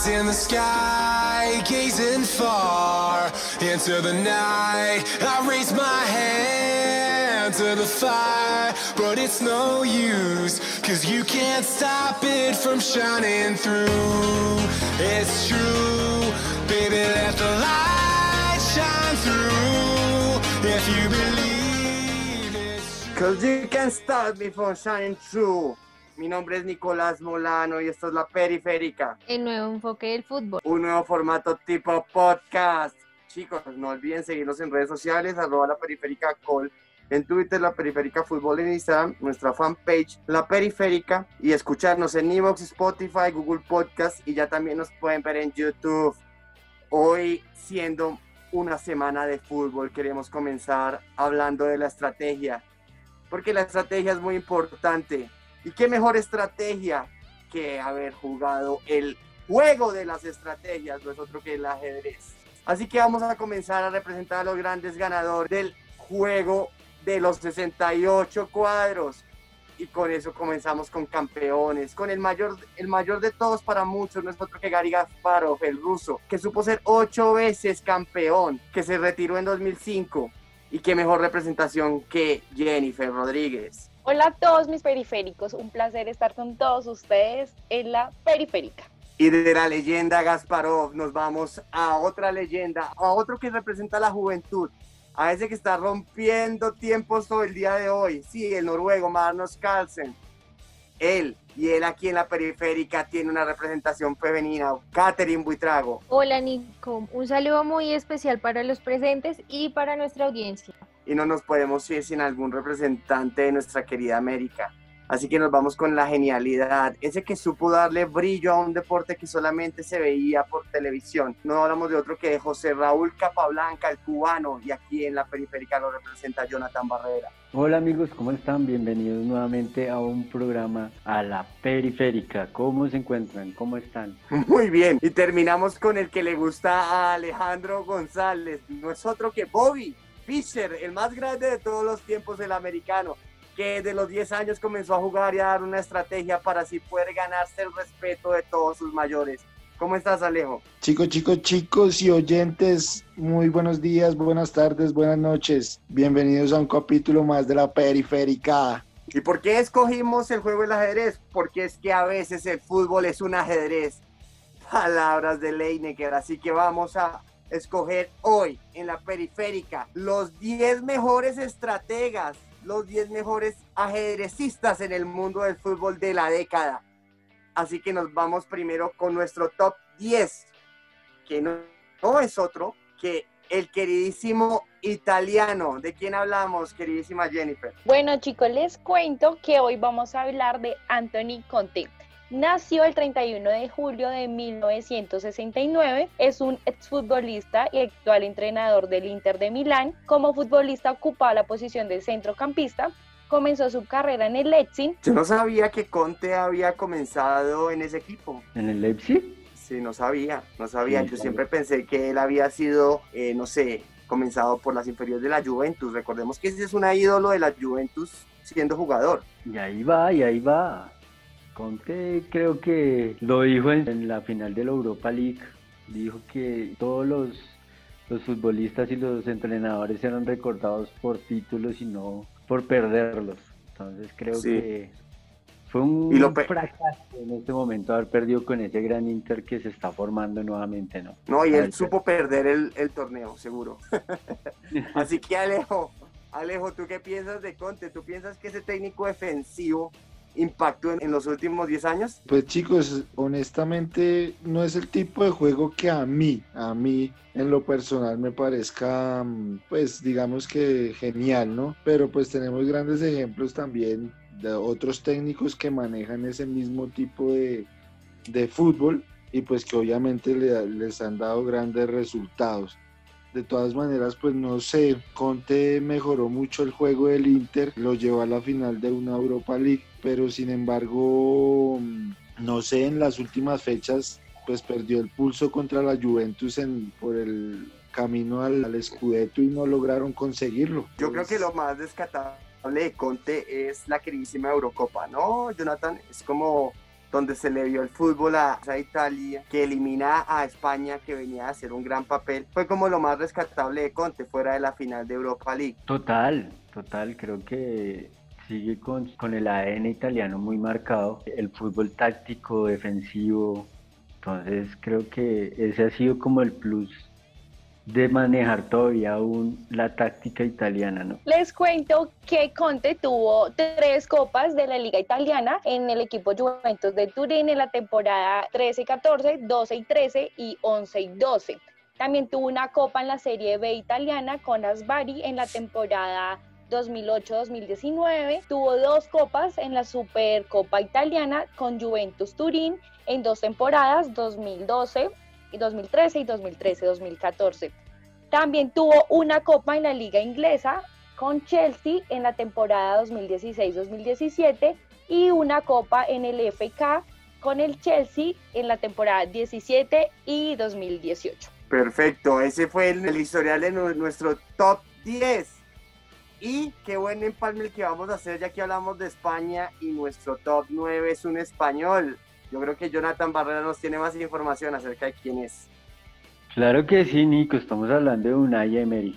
eyes in the sky, gazing far into the night. I raise my hand to the fire, but it's no use, cause you can't stop it from shining through. It's true, baby, let the light shine through. If you believe it's true. Cause you can't stop me from shining through. Mi nombre es Nicolás Molano y esto es La Periférica, El nuevo enfoque del fútbol. un nuevo formato tipo podcast. Chicos, no olviden seguirnos en redes sociales, arroba La Periférica Call, en Twitter, La Periférica Fútbol, en Instagram, nuestra fanpage, La Periférica, y escucharnos en Evox, Spotify, Google Podcast, y ya también nos pueden ver en YouTube. Hoy, siendo una semana de fútbol, queremos comenzar hablando de la estrategia, porque la estrategia es muy importante. ¿Y qué mejor estrategia que haber jugado el juego de las estrategias, no es otro que el ajedrez? Así que vamos a comenzar a representar a los grandes ganadores del juego de los 68 cuadros. Y con eso comenzamos con campeones, con el mayor, el mayor de todos para muchos, no es otro que Gary Gasparov, el ruso, que supo ser ocho veces campeón, que se retiró en 2005. Y qué mejor representación que Jennifer Rodríguez. Hola a todos mis periféricos, un placer estar con todos ustedes en la periférica. Y de la leyenda Gasparov nos vamos a otra leyenda, a otro que representa la juventud, a ese que está rompiendo tiempos todo el día de hoy. Sí, el noruego Magnus Carlsen. Él y él aquí en la periférica tiene una representación femenina, Catherine Buitrago. Hola Nico, un saludo muy especial para los presentes y para nuestra audiencia. Y no nos podemos ir sin algún representante de nuestra querida América. Así que nos vamos con la genialidad, ese que supo darle brillo a un deporte que solamente se veía por televisión. No hablamos de otro que José Raúl Capablanca, el cubano, y aquí en la periférica lo representa Jonathan Barrera. Hola amigos, ¿cómo están? Bienvenidos nuevamente a un programa a la periférica. ¿Cómo se encuentran? ¿Cómo están? Muy bien, y terminamos con el que le gusta a Alejandro González, no es otro que Bobby Fischer, el más grande de todos los tiempos del americano, que de los 10 años comenzó a jugar y a dar una estrategia para así poder ganarse el respeto de todos sus mayores. ¿Cómo estás, Alejo? Chicos, chicos, chicos y oyentes, muy buenos días, buenas tardes, buenas noches. Bienvenidos a un capítulo más de la periférica. ¿Y por qué escogimos el juego del ajedrez? Porque es que a veces el fútbol es un ajedrez. Palabras de Leinecker. Así que vamos a escoger hoy en la periférica los 10 mejores estrategas, los 10 mejores ajedrecistas en el mundo del fútbol de la década. Así que nos vamos primero con nuestro top 10, que no, es otro que el queridísimo italiano. ¿De quién hablamos, queridísima Jennifer? Bueno chicos, les cuento que hoy vamos a hablar de Anthony Conte. Nació el 31 de julio de 1969, es un exfutbolista y actual entrenador del Inter de Milán. Como futbolista ocupaba la posición de centrocampista, comenzó su carrera en el Leipzig. Yo no sabía que Conte había comenzado en ese equipo. ¿En el Leipzig? Sí, no sabía, no sabía. Yo sabía. siempre pensé que él había sido, eh, no sé, comenzado por las inferiores de la Juventus. Recordemos que ese es un ídolo de la Juventus siendo jugador. Y ahí va, y ahí va. Conte creo que lo dijo en, en la final de la Europa League. Dijo que todos los, los futbolistas y los entrenadores eran recordados por títulos y no por perderlos. Entonces creo Sí. que fue un Y lo pe- fracaso en este momento haber perdido con ese gran Inter que se está formando nuevamente, ¿no? No, y él supo perder el, el torneo, seguro. Así que Alejo, Alejo, ¿tú qué piensas de Conte? ¿Tú piensas que ese técnico defensivo impactó en, en los últimos 10 años? Pues chicos, honestamente no es el tipo de juego que a mí, a mí en lo personal me parezca, mm, pues digamos que genial, ¿no? Pero pues tenemos grandes ejemplos también de otros técnicos que manejan ese mismo tipo de, de fútbol y pues que obviamente le- les han dado grandes resultados. De todas maneras, pues no sé, Conte mejoró mucho el juego del Inter, lo llevó a la final de una Europa League, pero sin embargo, mm, no sé, en las últimas fechas, pues perdió el pulso contra la Juventus en, por el camino al, al Scudetto y no lograron conseguirlo. Yo creo que lo más descatable de Conte es la queridísima Eurocopa, ¿no, Jonathan? Es como donde se le vio el fútbol a, Italia, que elimina a España, que venía a hacer un gran papel, fue como lo más rescatable de Conte fuera de la final de Europa League. Total, total, creo que sigue con, con el ADN italiano muy marcado, el fútbol táctico, defensivo, entonces creo que ese ha sido como el plus de manejar todavía aún la táctica italiana, ¿no? Les cuento que Conte tuvo tres copas de la Liga Italiana en el equipo Juventus de Turín en la temporada 13-14, 12-13 y 11-12. También tuvo una copa en la Serie B italiana con Asbari en la temporada 2008-2019. Tuvo dos copas en la Supercopa italiana con Juventus Turín en dos temporadas, 2012 y 2013 y 2013-2014. También tuvo una copa en la liga inglesa con Chelsea en la temporada 2016-2017 y una copa en el FK con el Chelsea en la temporada 17 y 2018. Perfecto, ese fue el, historial de nuestro top 10. Y qué buen empalme el que vamos a hacer ya que hablamos de España y nuestro top 9 es un español. Yo creo que Jonathan Barrera nos tiene más información acerca de quién es. Claro que sí, Nico, estamos hablando de Unai Emery.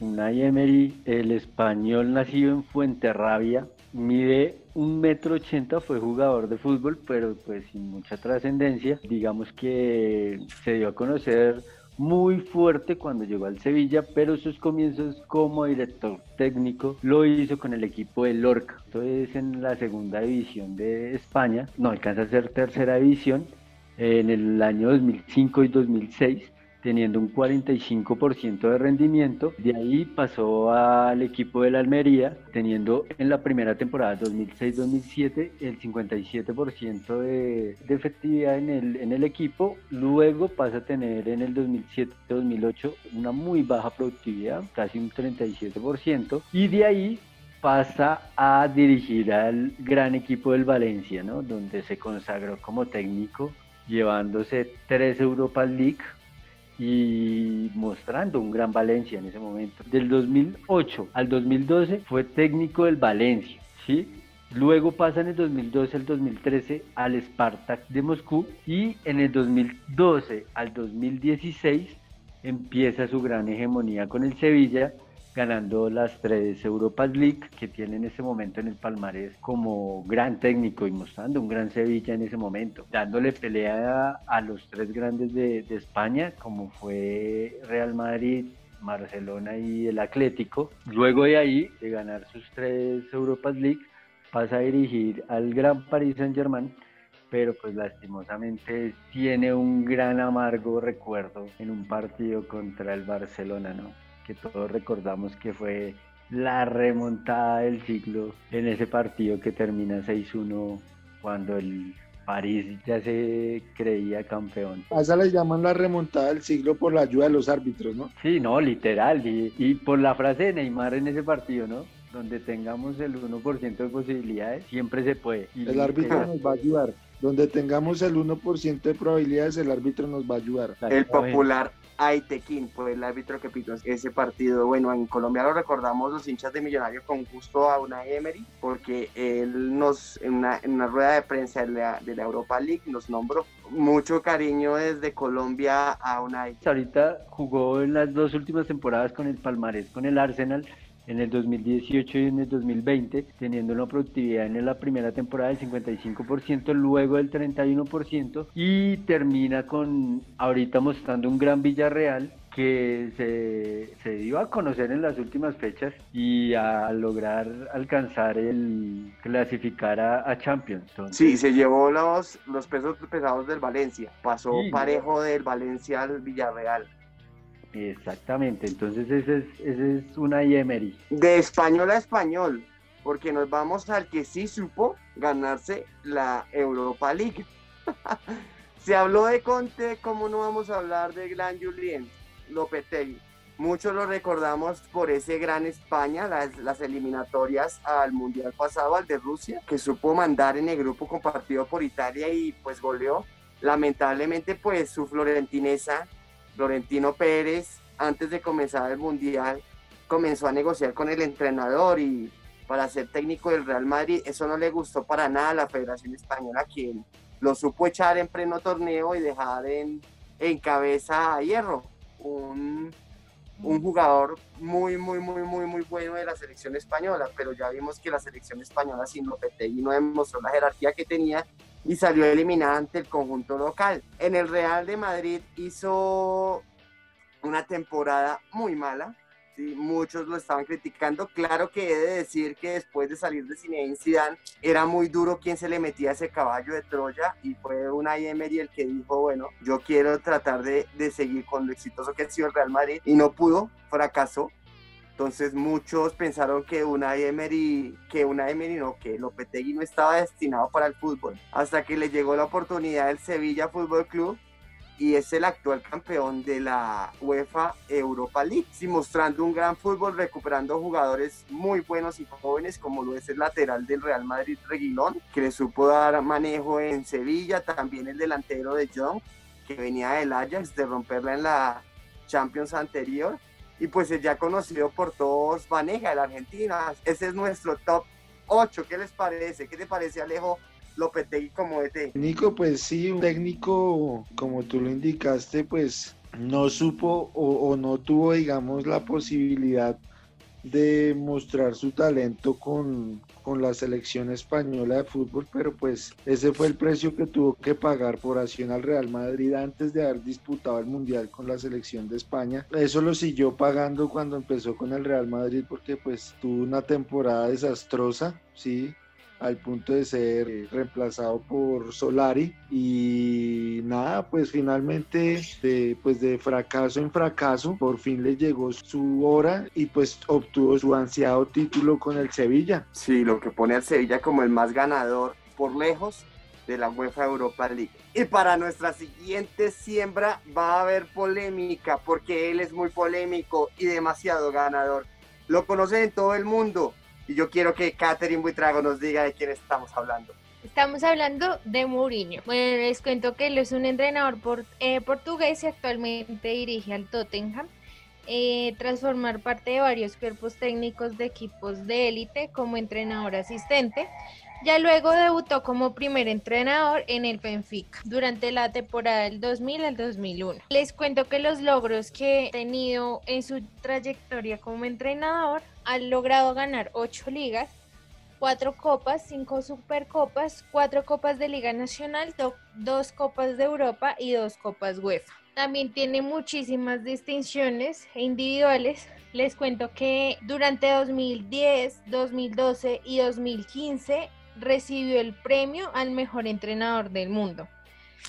Unai Emery, el español nacido en Fuenterrabia, mide un metro ochenta, fue jugador de fútbol, pero pues sin mucha trascendencia. Digamos que se dio a conocer muy fuerte cuando llegó al Sevilla, pero sus comienzos como director técnico lo hizo con el equipo de Lorca. Entonces en la segunda división de España, no alcanza a ser tercera división en el año 2005 y 2006 teniendo un 45% de rendimiento. De ahí pasó al equipo de la Almería, teniendo en la primera temporada 2006-2007 el 57% de, de, efectividad en el, en el equipo. Luego pasa a tener en el 2007-2008 una muy baja productividad, casi un 37%. Y de ahí pasa a dirigir al gran equipo del Valencia, ¿no? donde se consagró como técnico, llevándose tres Europa League, y mostrando un gran Valencia en ese momento. Del 2008 al 2012 fue técnico del Valencia, ¿sí? Luego pasa en el 2012 al 2013 al Spartak de Moscú y en el 2012 al 2016 empieza su gran hegemonía con el Sevilla ganando las tres Europa League que tiene en ese momento en el palmarés como gran técnico y mostrando un gran Sevilla en ese momento, dándole pelea a, los tres grandes de, de España como fue Real Madrid, Barcelona y el Atlético. Luego de ahí, de ganar sus tres Europa League, pasa a dirigir al Gran Paris Saint Germain, pero pues lastimosamente tiene un gran amargo recuerdo en un partido contra el Barcelona, ¿no? Que todos recordamos que fue la remontada del siglo en ese partido que termina 6-1 cuando el París ya se creía campeón. A esa le llaman la remontada del siglo por la ayuda de los árbitros, ¿no? Sí, no, literal. Y, y por la frase de Neymar en ese partido, ¿no? Donde tengamos el 1% de posibilidades, siempre se puede. Y el árbitro nos va a ayudar. Donde tengamos el 1% de probabilidades, el árbitro nos va a ayudar. El popular Aitequín fue el árbitro que pitó ese partido. Bueno, en Colombia lo recordamos los hinchas de Millonarios con gusto a una Emery, porque él nos, en una, en una rueda de prensa de la, de la, Europa League, nos nombró mucho cariño desde Colombia a una Ahorita jugó en las dos últimas temporadas con el Palmarés, con el Arsenal en el 2018 y en el 2020, teniendo una productividad en la primera temporada del 55%, luego del 31% y termina con ahorita mostrando un gran Villarreal que se, se, dio a conocer en las últimas fechas y a lograr alcanzar el clasificar a, Champions. sí, se llevó los, los pesos pesados del Valencia, pasó parejo del Valencia al Villarreal. Exactamente, entonces ese es, ese es una Emery. De español a español, porque nos vamos al que sí supo ganarse la Europa League. Se habló de Conte, ¿cómo no vamos a hablar de Gran Julien Lopetegui? Muchos lo recordamos por ese gran España, las, las, eliminatorias al Mundial pasado, al de Rusia, que supo mandar en el grupo compartido por Italia y pues goleó. Lamentablemente pues su florentinesa Florentino Pérez, antes de comenzar el Mundial, comenzó a negociar con el entrenador y para ser técnico del Real Madrid, eso no le gustó para nada a la Federación Española, quien lo supo echar en pleno torneo y dejar en, en cabeza a Hierro, un, un jugador muy, muy, muy, muy, muy bueno de la selección española, pero ya vimos que la selección española sin Lopetegui no demostró la jerarquía que tenía y salió eliminada ante el conjunto local. En el Real de Madrid hizo una temporada muy mala, ¿sí? muchos lo estaban criticando. Claro que he de decir que después de salir de Zinedine Zidane era muy duro quien se le metía ese caballo de Troya y fue una Emery el que dijo, bueno, yo quiero tratar de, de seguir con lo exitoso que ha sido el Real Madrid y no pudo, fracasó. Entonces muchos pensaron que una Emery, que una Emery no, que Lopetegui no estaba destinado para el fútbol, hasta que le llegó la oportunidad del Sevilla Fútbol Club y es el actual campeón de la UEFA Europa League, sí, mostrando un gran fútbol, recuperando jugadores muy buenos y jóvenes, como lo es el lateral del Real Madrid, Reguilón, que le supo dar manejo en Sevilla, también el delantero de Young, que venía del Ajax, de romperla en la Champions anterior, y pues es ya conocido por todos, Vaneja, de la Argentina, ese es nuestro top 8, ¿qué les parece? ¿Qué te parece Alejo? Lopetegui como DT. Nico, pues sí, un técnico, como tú lo indicaste, pues no supo o, o, no tuvo, digamos, la posibilidad de mostrar su talento con, con, la selección española de fútbol, pero pues ese fue el precio que tuvo que pagar por acción al Real Madrid antes de haber disputado el Mundial con la selección de España. Eso lo siguió pagando cuando empezó con el Real Madrid porque pues tuvo una temporada desastrosa, sí, al punto de ser reemplazado por Solari y nada, pues finalmente de, pues de fracaso en fracaso, por fin le llegó su hora y pues obtuvo su ansiado título con el Sevilla. Sí, lo que pone al Sevilla como el más ganador por lejos de la UEFA Europa League. Y para nuestra siguiente siembra va a haber polémica porque él es muy polémico y demasiado ganador. Lo conocen en todo el mundo y yo quiero que Catherine Buitrago nos diga de quién estamos hablando. Estamos hablando de Mourinho. Bueno, les cuento que él es un entrenador por, eh, portugués y actualmente dirige al Tottenham. Eh, tras formar parte de varios cuerpos técnicos de equipos de élite como entrenador asistente. Ya luego debutó como primer entrenador en el Benfica durante la temporada del 2000 al 2001. Les cuento que los logros que ha tenido en su trayectoria como entrenador han logrado ganar ocho ligas, cuatro copas, cinco supercopas, cuatro copas de Liga Nacional, dos copas de Europa y dos copas UEFA. También tiene muchísimas distinciones individuales. Les cuento que durante 2010, 2012 y 2015 recibió el premio al mejor entrenador del mundo.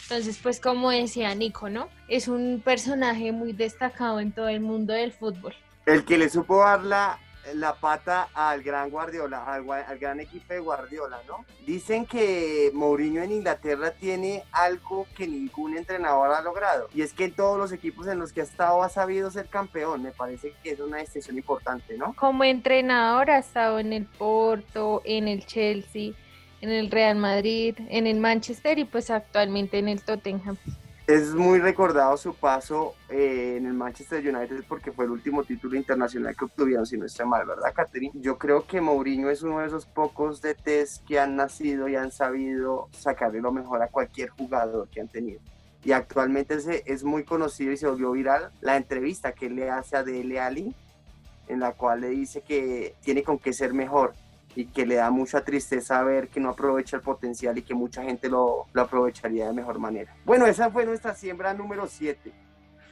Entonces, pues como decía Nico, ¿no? Es un personaje muy destacado en todo el mundo del fútbol. El que le supo dar la, la pata al gran Guardiola, al, al, gran equipo de Guardiola, ¿no? Dicen que Mourinho en Inglaterra tiene algo que ningún entrenador ha logrado, y es que en todos los equipos en los que ha estado ha sabido ser campeón, me parece que es una distinción importante, ¿no? Como entrenador ha estado en el Porto, en el Chelsea, en el Real Madrid, en el Manchester y pues actualmente en el Tottenham. Es muy recordado su paso eh, en el Manchester United porque fue el último título internacional que obtuvieron, si no está mal, ¿verdad, Catherine? Yo creo que Mourinho es uno de esos pocos DTs que han nacido y han sabido sacarle lo mejor a cualquier jugador que han tenido. Y actualmente es, es muy conocido y se volvió viral la entrevista que le hace a Dele Ali, en la cual le dice que tiene con qué ser mejor y que le da mucha tristeza ver que no aprovecha el potencial y que mucha gente lo, lo aprovecharía de mejor manera. Bueno, esa fue nuestra siembra número 7.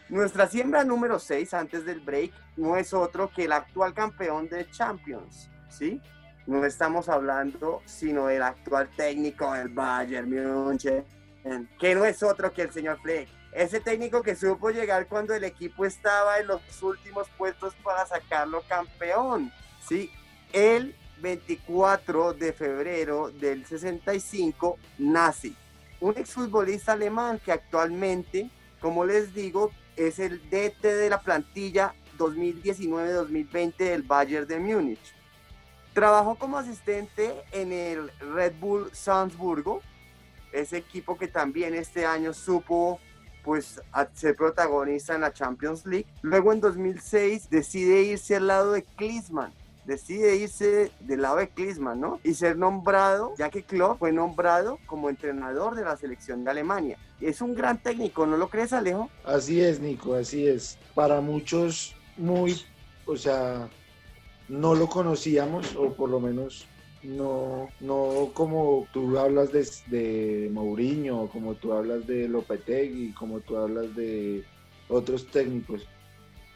Nuestra siembra número 6 antes del break no es otro que el actual campeón de Champions, ¿sí? No estamos hablando sino del actual técnico del Bayern München, que no es otro que el señor Fleck. Ese técnico que supo llegar cuando el equipo estaba en los últimos puestos para sacarlo campeón, ¿sí? Él 24 de febrero del 65 nace un exfutbolista alemán que actualmente, como les digo, es el DT de la plantilla 2019-2020 del Bayern de Múnich. Trabajó como asistente en el Red Bull Salzburgo, ese equipo que también este año supo pues ser protagonista en la Champions League. Luego en 2006 decide irse al lado de Klinsmann decide irse del lado de Klinsmann, ¿no? Y ser nombrado, ya que Klopp fue nombrado como entrenador de la selección de Alemania. Es un gran técnico, ¿no lo crees, Alejo? Así es, Nico, así es. Para muchos, muy, o sea, no lo conocíamos, o por lo menos no, no como tú hablas de, de Mourinho, como tú hablas de Lopetegui, como tú hablas de otros técnicos.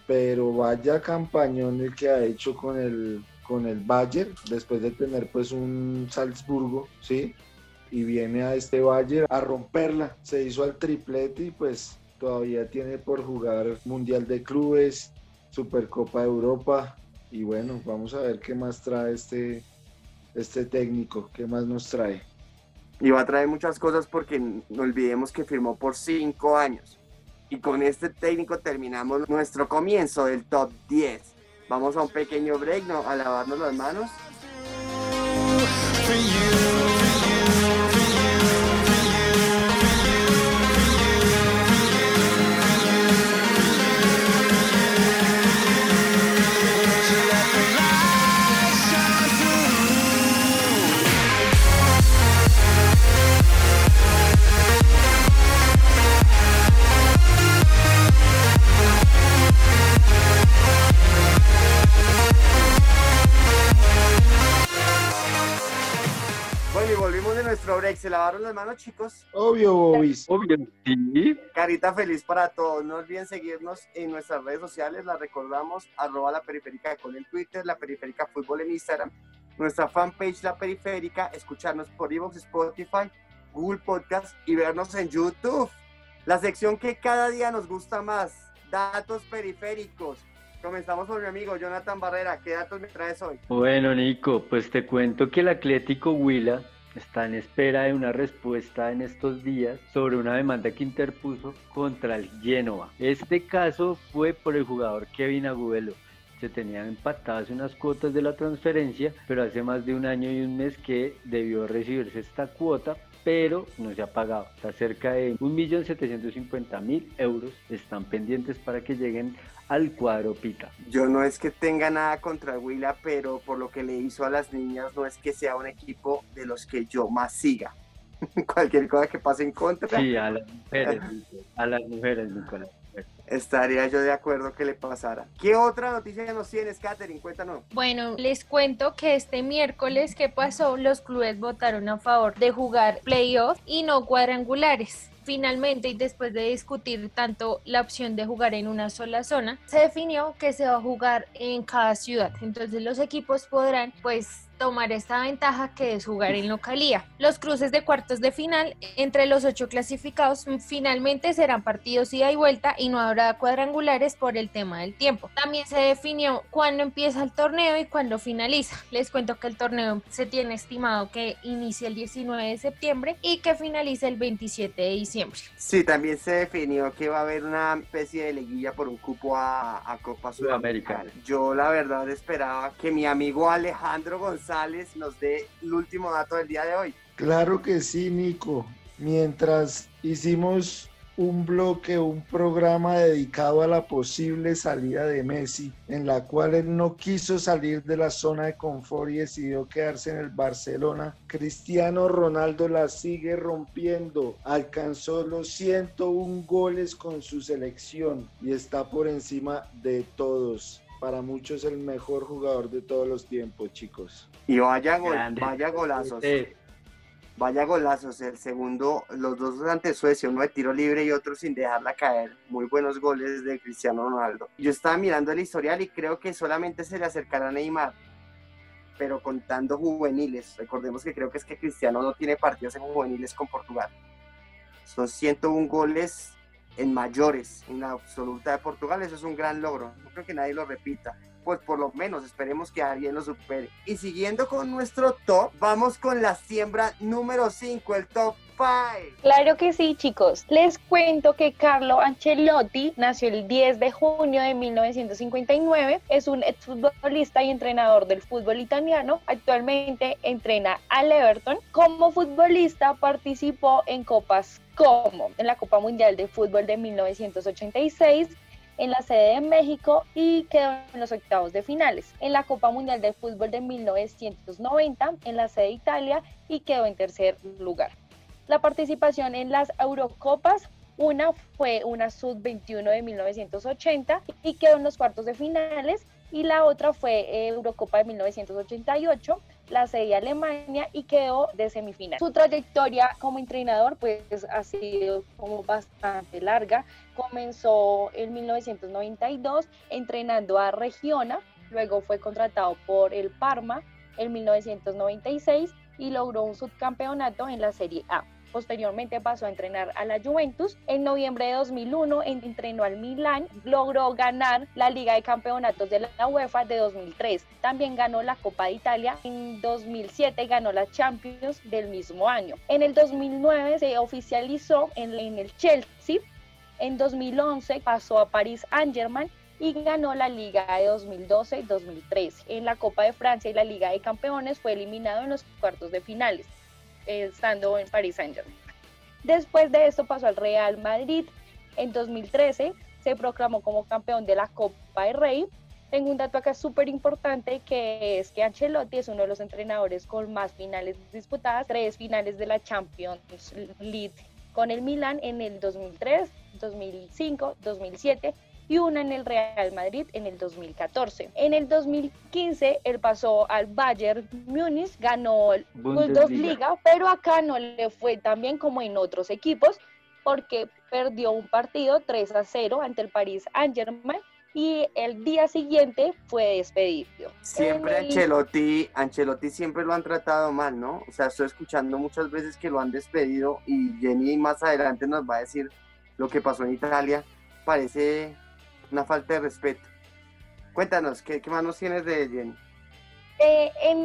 Pero vaya campañón el que ha hecho con el, con el Bayern, después de tener pues un Salzburgo, ¿sí? Y viene a este Bayern a romperla. Se hizo al triplete y pues todavía tiene por jugar Mundial de Clubes, Supercopa de Europa. Y bueno, vamos a ver qué más trae este, este técnico, qué más nos trae. Y va a traer muchas cosas porque no olvidemos que firmó por cinco años. Y con este técnico terminamos nuestro comienzo del top 10. Vamos a un pequeño break, ¿no? A lavarnos las manos. Nuestro break. ¿Se lavaron las manos, chicos? Obvio, Bobis. Obvio, sí. Carita feliz para todos. No olviden seguirnos en nuestras redes sociales. La recordamos, arroba la periférica de Col en Twitter, la periférica fútbol en Instagram, nuestra fanpage La Periférica, escucharnos por Evox, Spotify, Google Podcast y vernos en YouTube. La sección que cada día nos gusta más, datos periféricos. Comenzamos por mi amigo Jonathan Barrera. ¿Qué datos me traes hoy? Bueno, Nico, pues te cuento que el Atlético Huila está en espera de una respuesta en estos días sobre una demanda que interpuso contra el Génova. Este caso fue por el jugador Kevin Agudelo. Se tenían empatadas unas cuotas de la transferencia, pero hace más de un año y un mes que debió recibirse esta cuota, pero no se ha pagado. Está cerca de 1.750.000 euros. Están pendientes para que lleguen al cuadro Pita. Yo no es que tenga nada contra el Huila, pero por lo que le hizo a las niñas, no es que sea un equipo de los que yo más siga. Cualquier cosa que pase en contra, Sí, a las mujeres, a las mujeres, Nicolás. estaría yo de acuerdo que le pasara. ¿Qué otra noticia nos tienes, Katherine? Cuéntanos. Bueno, les cuento que este miércoles que pasó, los clubes votaron a favor de jugar playoff y no cuadrangulares. Finalmente, y después de discutir tanto la opción de jugar en una sola zona, se definió que se va a jugar en cada ciudad. Entonces los equipos podrán pues tomar esta ventaja que es jugar en localía. Los cruces de cuartos de final entre los ocho clasificados finalmente serán partidos ida y vuelta y no habrá cuadrangulares por el tema del tiempo. También se definió cuándo empieza el torneo y cuándo finaliza. Les cuento que el torneo se tiene estimado que inicie el 19 de septiembre y que finalice el 27 de diciembre. Sí, también se definió que va a haber una especie de liguilla por un cupo a, a Copa Sudamericana. Sudamericana. Yo la verdad esperaba que mi amigo Alejandro González nos dé el último dato del día de hoy. Claro que sí, Nico. Mientras hicimos un bloque, un programa dedicado a la posible salida de Messi, en la cual él no quiso salir de la zona de confort y decidió quedarse en el Barcelona. Cristiano Ronaldo la sigue rompiendo, alcanzó los 101 goles con su selección y está por encima de todos. Para muchos el mejor jugador de todos los tiempos, chicos. Y vaya, gol, vaya golazos. Sí. Vaya golazos. El segundo, los dos ante Suecia, uno de tiro libre y otro sin dejarla caer. Muy buenos goles de Cristiano Ronaldo. Yo estaba mirando el historial y creo que solamente se le acercará a Neymar, pero contando juveniles. Recordemos que creo que es que Cristiano no tiene partidos en juveniles con Portugal. Son 101 goles en mayores, en la absoluta de Portugal. Eso es un gran logro. No creo que nadie lo repita. Pues por lo menos esperemos que alguien lo supere. Y siguiendo con nuestro top, vamos con la siembra número 5, el top 5. Claro que sí, chicos. Les cuento que Carlo Ancelotti nació el 10 de junio de 1959. Es un exfutbolista y entrenador del fútbol italiano. Actualmente entrena al Everton. Como futbolista participó en copas como en la Copa Mundial de Fútbol de 1986, en la sede de México y quedó en los octavos de finales. En la Copa Mundial de Fútbol de 1990 en la sede de Italia y quedó en tercer lugar. La participación en las Eurocopas, una fue una Sub-21 de 1980 y quedó en los cuartos de finales y la otra fue Eurocopa de 1988 la sede Alemania y quedó de semifinal. Su trayectoria como entrenador pues ha sido como bastante larga. Comenzó en 1992 entrenando a Regiona, luego fue contratado por el Parma en 1996 y logró un subcampeonato en la Serie A. Posteriormente pasó a entrenar a la Juventus. En noviembre de 2001 entrenó al Milan. Logró ganar la Liga de Campeonatos de la UEFA de 2003. También ganó la Copa de Italia. En 2007 ganó la Champions del mismo año. En el 2009 se oficializó en, en el Chelsea. En 2011 pasó a París Saint-Germain y ganó la Liga de 2012-2013. En la Copa de Francia y la Liga de Campeones fue eliminado en los cuartos de finales estando en París Saint Germain. Después de esto pasó al Real Madrid. En 2013 se proclamó como campeón de la Copa del Rey. Tengo un dato acá súper importante que es que Ancelotti es uno de los entrenadores con más finales disputadas, tres finales de la Champions League con el Milan en el 2003, 2005, 2007 y una en el Real Madrid en el 2014. En el 2015 él pasó al Bayern Múnich, ganó el Bundesliga, pero acá no le fue tan bien como en otros equipos porque perdió un partido 3 a 0 ante el Paris Saint-Germain y el día siguiente fue despedido. Siempre Ancelotti, Ancelotti siempre lo han tratado mal, ¿no? O sea, estoy escuchando muchas veces que lo han despedido y Jenny más adelante nos va a decir lo que pasó en Italia. Parece una falta de respeto. Cuéntanos, ¿qué, qué más nos tienes de Jenny? Eh, en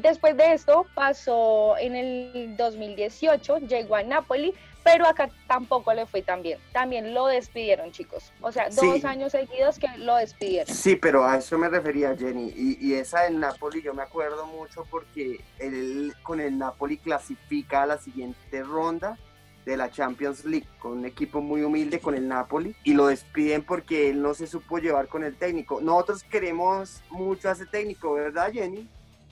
después de esto pasó en el 2018, llegó a Napoli, pero acá tampoco le fue tan bien. También lo despidieron, chicos. O sea, dos años seguidos que lo despidieron. Sí, pero a eso me refería, Jenny. Y, y esa en Napoli yo me acuerdo mucho porque él con el Napoli clasifica a la siguiente ronda de la Champions League con un equipo muy humilde con el Napoli y lo despiden porque él no se supo llevar con el técnico. Nosotros queremos mucho a ese técnico, ¿verdad, Jenny?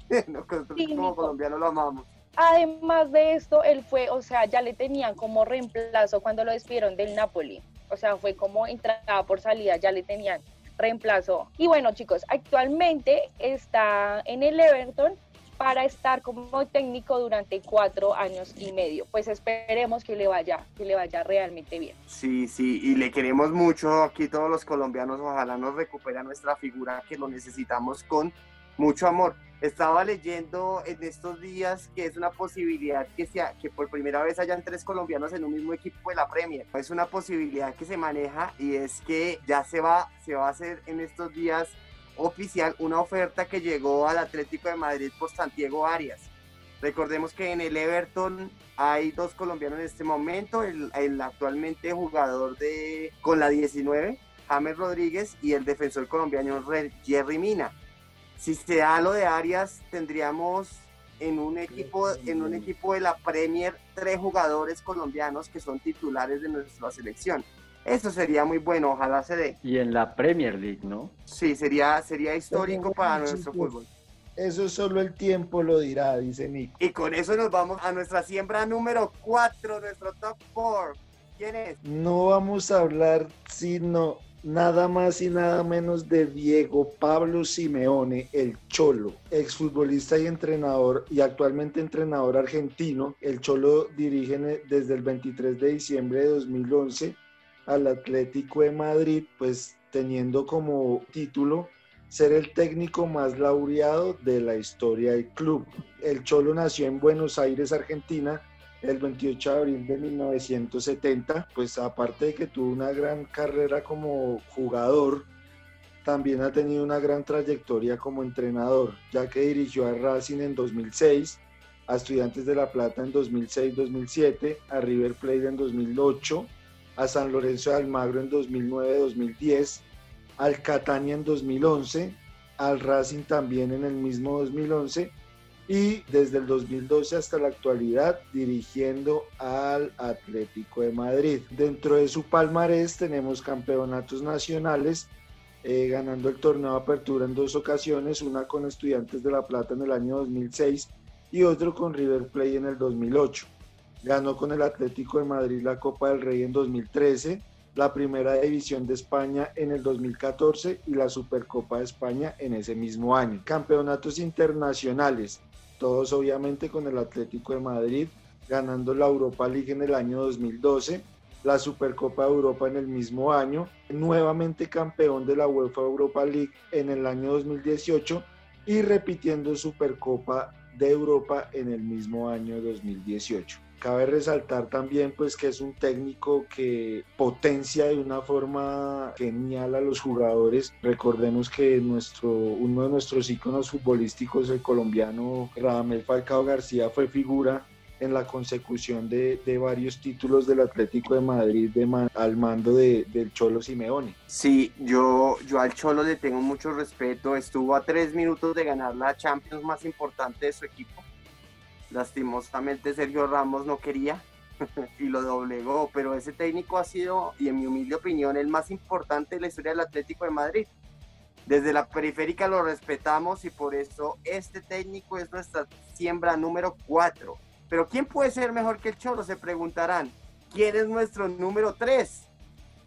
Nosotros como colombianos lo amamos. Además de esto, él fue, o sea, ya le tenían como reemplazo cuando lo despidieron del Napoli. O sea, fue como entrada por salida, ya le tenían reemplazo. Y bueno, chicos, actualmente está en el Everton para estar como técnico durante cuatro años y medio. Pues esperemos que le vaya, que le vaya realmente bien. Sí, sí, y le queremos mucho aquí todos los colombianos. Ojalá nos recupere nuestra figura que lo necesitamos con mucho amor. Estaba leyendo en estos días que es una posibilidad que, sea, que por primera vez hayan tres colombianos en un mismo equipo de la Premier. Es una posibilidad que se maneja y es que ya se va, se va a hacer en estos días oficial una oferta que llegó al Atlético de Madrid por Santiago Arias. Recordemos que en el Everton hay dos colombianos en este momento, el, actualmente jugador de con la 19, James Rodríguez, y el defensor colombiano Jerry Mina. Si se da lo de Arias, tendríamos en un equipo, en un equipo de la Premier tres jugadores colombianos que son titulares de nuestra selección. Eso sería muy bueno, ojalá se dé. Y en la Premier League, ¿no? Sí, sería, sería histórico para nuestro fútbol. Eso solo el tiempo lo dirá, dice Nico. Y con eso nos vamos a nuestra siembra número 4, nuestro top 4. ¿Quién es? No vamos a hablar sino nada más y nada menos de Diego Pablo Simeone, el Cholo, exfutbolista y entrenador y actualmente entrenador argentino. El Cholo dirige desde el 23 de diciembre de 2011 al Atlético de Madrid, pues teniendo como título ser el técnico más laureado de la historia del club. El Cholo nació en Buenos Aires, Argentina, el 28 de abril de 1970, pues aparte de que tuvo una gran carrera como jugador, también ha tenido una gran trayectoria como entrenador, ya que dirigió a Racing en 2006, a Estudiantes de La Plata en 2006-2007, a River Plate en 2008, a San Lorenzo de Almagro en 2009-2010, al Catania en 2011, al Racing también en el mismo 2011 y desde el 2012 hasta la actualidad dirigiendo al Atlético de Madrid. Dentro de su palmarés tenemos campeonatos nacionales, eh, ganando el torneo de apertura en dos ocasiones, una con Estudiantes de La Plata en el año 2006 y otro con River Plate en el 2008. Ganó con el Atlético de Madrid la Copa del Rey en 2013, la Primera División de España en el 2014 y la Supercopa de España en ese mismo año. Campeonatos internacionales todos obviamente con el Atlético de Madrid, ganando la Europa League en el año 2012, la Supercopa de Europa en el mismo año, nuevamente campeón de la UEFA Europa League en el año 2018 y repitiendo Supercopa de Europa en el mismo año 2018. Cabe resaltar también pues que es un técnico que potencia de una forma genial a los jugadores. Recordemos que nuestro, uno de nuestros íconos futbolísticos, el colombiano Radamel Falcao García, fue figura en la consecución de, varios títulos del Atlético de Madrid de al mando de, del Cholo Simeone. Sí, yo, yo al Cholo le tengo mucho respeto. Estuvo a tres minutos de ganar la Champions más importante de su equipo. Lastimosamente Sergio Ramos no quería y lo doblegó, pero ese técnico ha sido, y en mi humilde opinión, el más importante de la historia del Atlético de Madrid. Desde la periférica lo respetamos y por eso este técnico es nuestra siembra número 4. Pero ¿quién puede ser mejor que el Cholo? Se preguntarán. ¿Quién es nuestro número 3?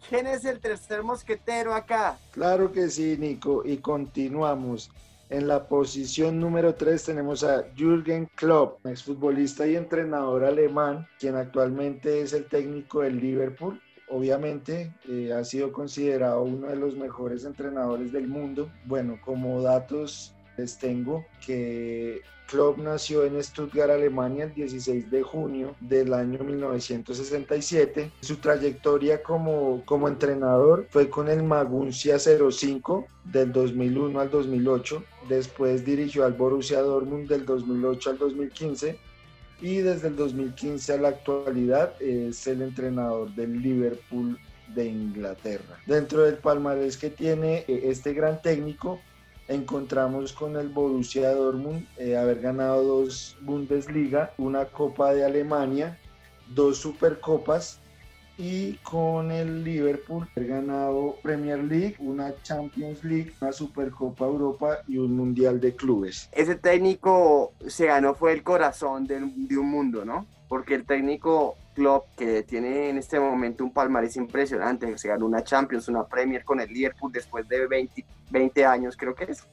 ¿Quién es el tercer mosquetero acá? Claro que sí, Nico, y continuamos. En la posición número 3 tenemos a Jürgen Klopp, exfutbolista y entrenador alemán, quien actualmente es el técnico del Liverpool. Obviamente eh, ha sido considerado uno de los mejores entrenadores del mundo. Bueno, como datos les tengo que Klopp nació en Stuttgart, Alemania, el 16 de junio del año 1967. Su trayectoria como, como entrenador fue con el Maguncia 05 del 2001 al 2008. Después dirigió al Borussia Dortmund del 2008 al 2015 y desde el 2015 a la actualidad es el entrenador del Liverpool de Inglaterra. Dentro del palmarés que tiene eh, este gran técnico, encontramos con el Borussia Dortmund eh, haber ganado dos Bundesliga, una Copa de Alemania, dos Supercopas y con el Liverpool haber ganado Premier League, una Champions League, una Supercopa Europa y un Mundial de Clubes. Ese técnico se ganó fue el corazón de, de un mundo, ¿no? Porque el técnico Klopp, que tiene en este momento un palmarés impresionante, se ganó una Champions, una Premier con el Liverpool después de 20, 20 años, creo que es.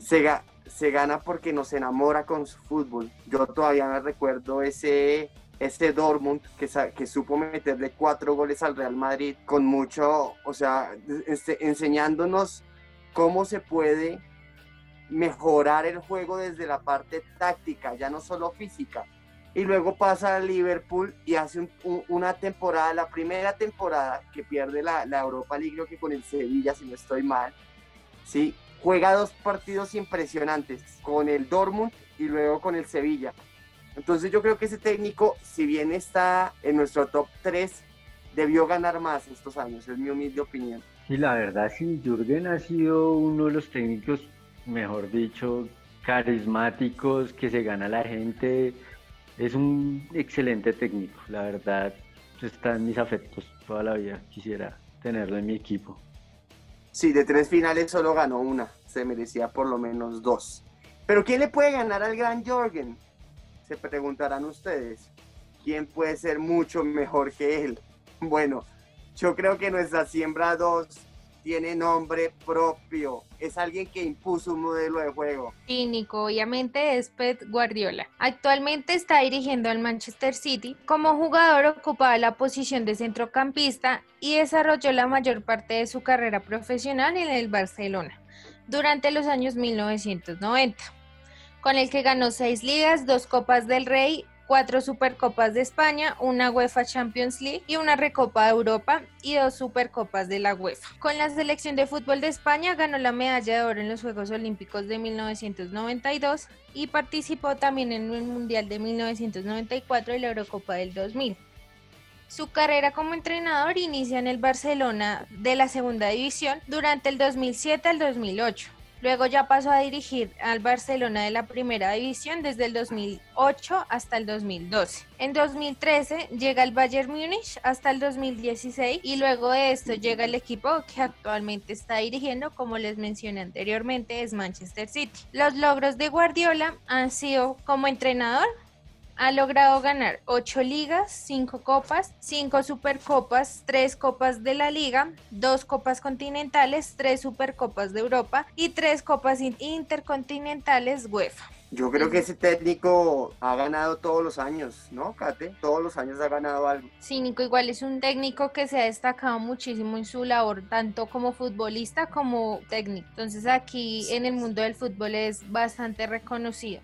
Se, se gana porque nos enamora con su fútbol. Yo todavía me recuerdo ese, ese Dortmund que, que supo meterle cuatro goles al Real Madrid con mucho, o sea, este, enseñándonos cómo se puede mejorar el juego desde la parte táctica, ya no solo física y luego pasa a Liverpool y hace una temporada, la primera temporada que pierde la, la, Europa League, creo que con el Sevilla, si no estoy mal, ¿sí? juega dos partidos impresionantes, con el Dortmund y luego con el Sevilla. Entonces yo creo que ese técnico, si bien está en nuestro top 3, debió ganar más estos años, es mi humilde opinión. Y la verdad, sí, Jürgen ha sido uno de los técnicos, mejor dicho, carismáticos, que se gana la gente, es un excelente técnico, la verdad está en mis afectos toda la vida, quisiera tenerlo en mi equipo. Sí, de tres finales solo ganó una, se merecía por lo menos dos. Pero ¿quién le puede ganar al gran Jorgen? Se preguntarán ustedes. ¿Quién puede ser mucho mejor que él? Bueno, yo creo que nuestra siembra 2 tiene nombre propio. Es alguien que impuso un modelo de juego. Sí, Nico, obviamente es Pep Guardiola. Actualmente está dirigiendo al Manchester City. Como jugador ocupaba la posición de centrocampista y desarrolló la mayor parte de su carrera profesional en el Barcelona durante los años 1990, con el que ganó seis ligas, dos Copas del Rey, cuatro Supercopas de España, una UEFA Champions League y una Recopa de Europa y dos Supercopas de la UEFA. Con la selección de fútbol de España ganó la medalla de oro en los Juegos Olímpicos de 1992 y participó también en el Mundial de 1994 y la Eurocopa del 2000. Su carrera como entrenador inicia en el Barcelona de la Segunda División durante el 2007 al 2008 Luego ya pasó a dirigir al Barcelona de la primera división desde el 2008 hasta el 2012. En 2013 llega al Bayern Múnich hasta el 2016 y luego de esto llega el equipo que actualmente está dirigiendo, como les mencioné anteriormente, es Manchester City. Los logros de Guardiola han sido como entrenador, ha logrado ganar 8 ligas, 5 copas, 5 supercopas, 3 copas de la liga, 2 copas continentales, 3 supercopas de Europa y 3 copas intercontinentales UEFA. Yo creo que ese técnico ha ganado todos los años, ¿no, Kate? Todos los años ha ganado algo. Sí, Nico, igual es un técnico que se ha destacado muchísimo en su labor, tanto como futbolista como técnico. Entonces aquí en el mundo del fútbol es bastante reconocido.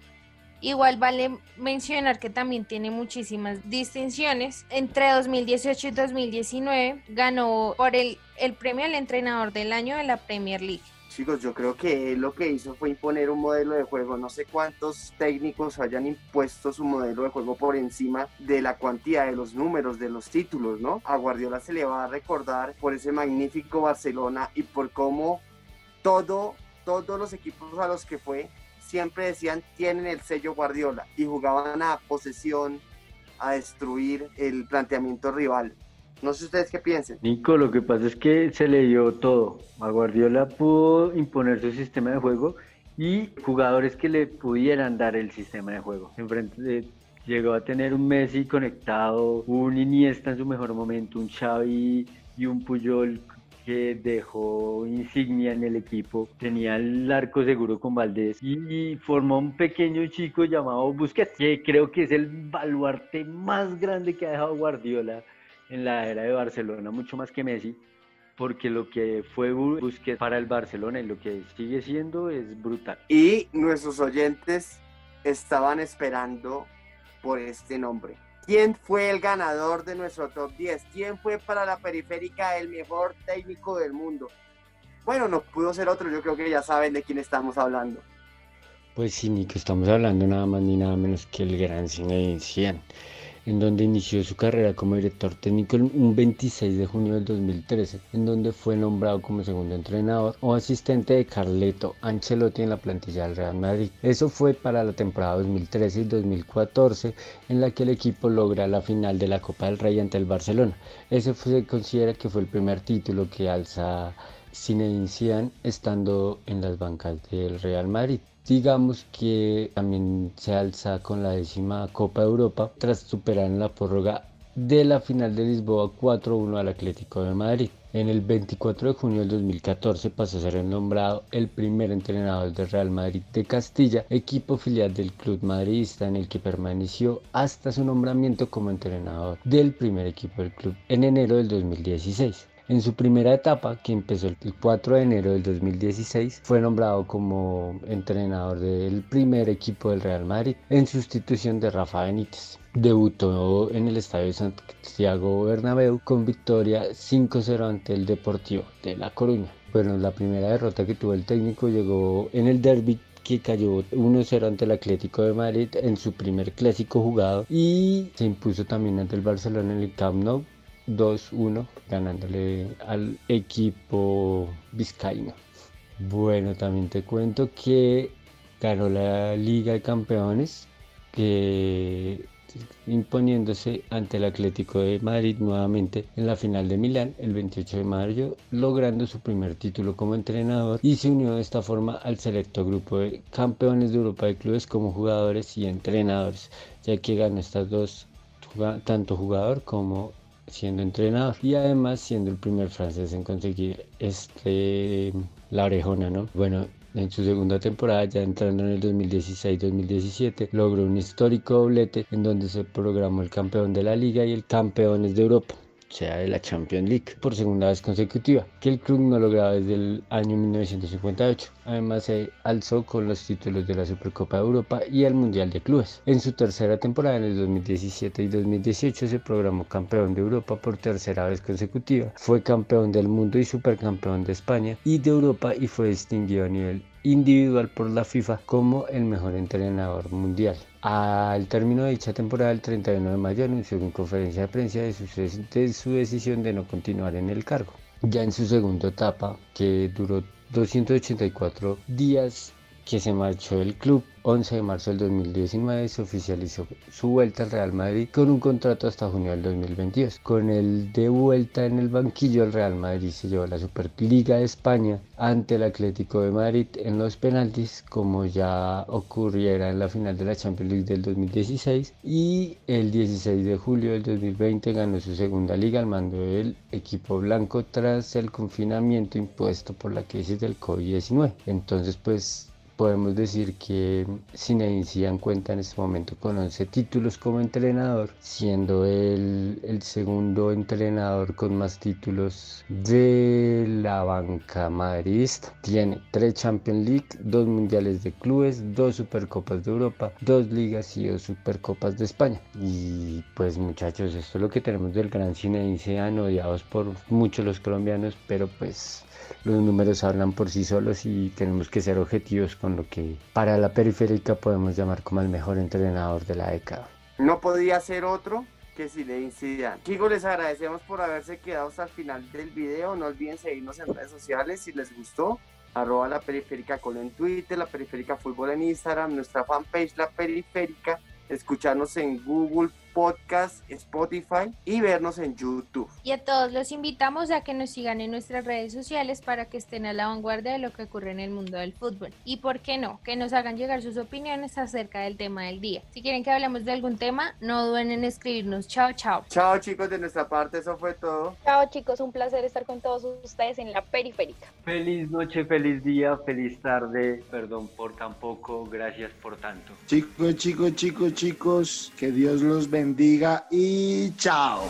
Igual vale mencionar que también tiene muchísimas distinciones. Entre 2018 y 2019 ganó por el, el premio al entrenador del año de la Premier League. Chicos, yo creo que lo que hizo fue imponer un modelo de juego. No sé cuántos técnicos hayan impuesto su modelo de juego por encima de la cuantía de los números, de los títulos, ¿no? A Guardiola se le va a recordar por ese magnífico Barcelona y por cómo todo, todos los equipos a los que fue siempre decían tienen el sello Guardiola y jugaban a posesión, a destruir el planteamiento rival. No sé ustedes qué piensen. Nico, lo que pasa es que se le dio todo. A Guardiola pudo imponer su sistema de juego y jugadores que le pudieran dar el sistema de juego. Enfrente de, llegó a tener un Messi conectado, un Iniesta en su mejor momento, un Xavi y un Puyol que dejó insignia en el equipo, tenía el arco seguro con Valdés y, formó un pequeño chico llamado Busquets, que creo que es el baluarte más grande que ha dejado Guardiola en la era de Barcelona, mucho más que Messi, porque lo que fue Busquets para el Barcelona y lo que sigue siendo es brutal. Y nuestros oyentes estaban esperando por este nombre. ¿Quién fue el ganador de nuestro top 10? ¿Quién fue para la periférica el mejor técnico del mundo? Bueno, no pudo ser otro, yo creo que ya saben de quién estamos hablando. Pues sí, Nico, estamos hablando nada más ni nada menos que el gran Zinedine Zidane en donde inició su carrera como director técnico un 26 de junio del 2013, en donde fue nombrado como segundo entrenador o asistente de Carleto Ancelotti en la plantilla del Real Madrid. Eso fue para la temporada 2013 y 2014, en la que el equipo logra la final de la Copa del Rey ante el Barcelona. Ese se considera que fue el primer título que alza Zinedine Zidane estando en las bancas del Real Madrid. Digamos que también se alza con la décima Copa de Europa tras superar en la prórroga de la final de Lisboa 4-1 al Atlético de Madrid. En el 24 de junio del 2014 pasó a ser nombrado el primer entrenador del Real Madrid de Castilla, equipo filial del club madridista en el que permaneció hasta su nombramiento como entrenador del primer equipo del club en enero del 2016. En su primera etapa, que empezó el 4 de enero del 2016, fue nombrado como entrenador del primer equipo del Real Madrid en sustitución de Rafa Benítez. Debutó en el Estadio Santiago Bernabéu con victoria 5-0 ante el Deportivo de La Coruña. Bueno, la primera derrota que tuvo el técnico llegó en el derby que cayó 1-0 ante el Atlético de Madrid en su primer clásico jugado y se impuso también ante el Barcelona en el Camp Nou 2-1 ganándole al equipo vizcaíno. Bueno, también te cuento que ganó la Liga de Campeones, imponiéndose ante el Atlético de Madrid nuevamente en la final de Milán el 28 de mayo, logrando su primer título como entrenador y se unió de esta forma al selecto grupo de campeones de Europa de clubes como jugadores y entrenadores, ya que ganó estas dos, tanto jugador como siendo entrenador y además siendo el primer francés en conseguir este la orejona, ¿no? Bueno, en su segunda temporada, ya entrando en el 2016-2017, logró un histórico doblete en donde se programó el campeón de la liga y el campeones de Europa sea de la Champions League por segunda vez consecutiva, que el club no lograba desde el año 1958. Además se alzó con los títulos de la Supercopa de Europa y el Mundial de Clubes. En su tercera temporada, en el 2017 y 2018, se programó campeón de Europa por tercera vez consecutiva. Fue campeón del mundo y supercampeón de España y de Europa y fue distinguido a nivel individual por la FIFA como el mejor entrenador mundial. Al término de dicha temporada, el 31 de mayo, anunció en conferencia de prensa de su, de su decisión de no continuar en el cargo. Ya en su segunda etapa, que duró 284 días que se marchó del club 11 de marzo del 2019 se oficializó su vuelta al Real Madrid con un contrato hasta junio del 2022. Con el de vuelta en el banquillo, el Real Madrid se llevó la Superliga de España ante el Atlético de Madrid en los penaltis, como ya ocurriera en la final de la Champions League del 2016. Y el 16 de julio del 2020 ganó su segunda liga al mando del equipo blanco tras el confinamiento impuesto por la crisis del COVID-19. Entonces, pues podemos decir que Zinedine Zidane cuenta en este momento con 11 títulos como entrenador, siendo él el segundo entrenador con más títulos de la banca madridista. Tiene 3 Champions League, 2 Mundiales de Clubes, 2 Supercopas de Europa, 2 Ligas y 2 Supercopas de España. Y pues muchachos, esto es lo que tenemos del gran Zinedine Zidane, odiados por muchos los colombianos, pero pues los números hablan por sí solos y tenemos que ser objetivos con lo que para la periférica podemos llamar como el mejor entrenador de la década. No podía ser otro que Zinedine Zidane. Chicos, les agradecemos por haberse quedado hasta el final del video. No olviden seguirnos en redes sociales si les gustó. Arroba la periférica en Twitter, la periférica fútbol en Instagram, nuestra fanpage la periférica, escucharnos en Google podcast, Spotify y vernos en YouTube. Y a todos los invitamos a que nos sigan en nuestras redes sociales para que estén a la vanguardia de lo que ocurre en el mundo del fútbol. Y por qué no, que nos hagan llegar sus opiniones acerca del tema del día. Si quieren que hablemos de algún tema, no duden en escribirnos. Chao, chao. Chao chicos, de nuestra parte eso fue todo. Chao chicos, un placer estar con todos ustedes en la periférica. Feliz noche, feliz día, feliz tarde. Perdón por tan poco, gracias por tanto. Chicos, chicos, chicos, chicos, que Dios los bendiga y chao.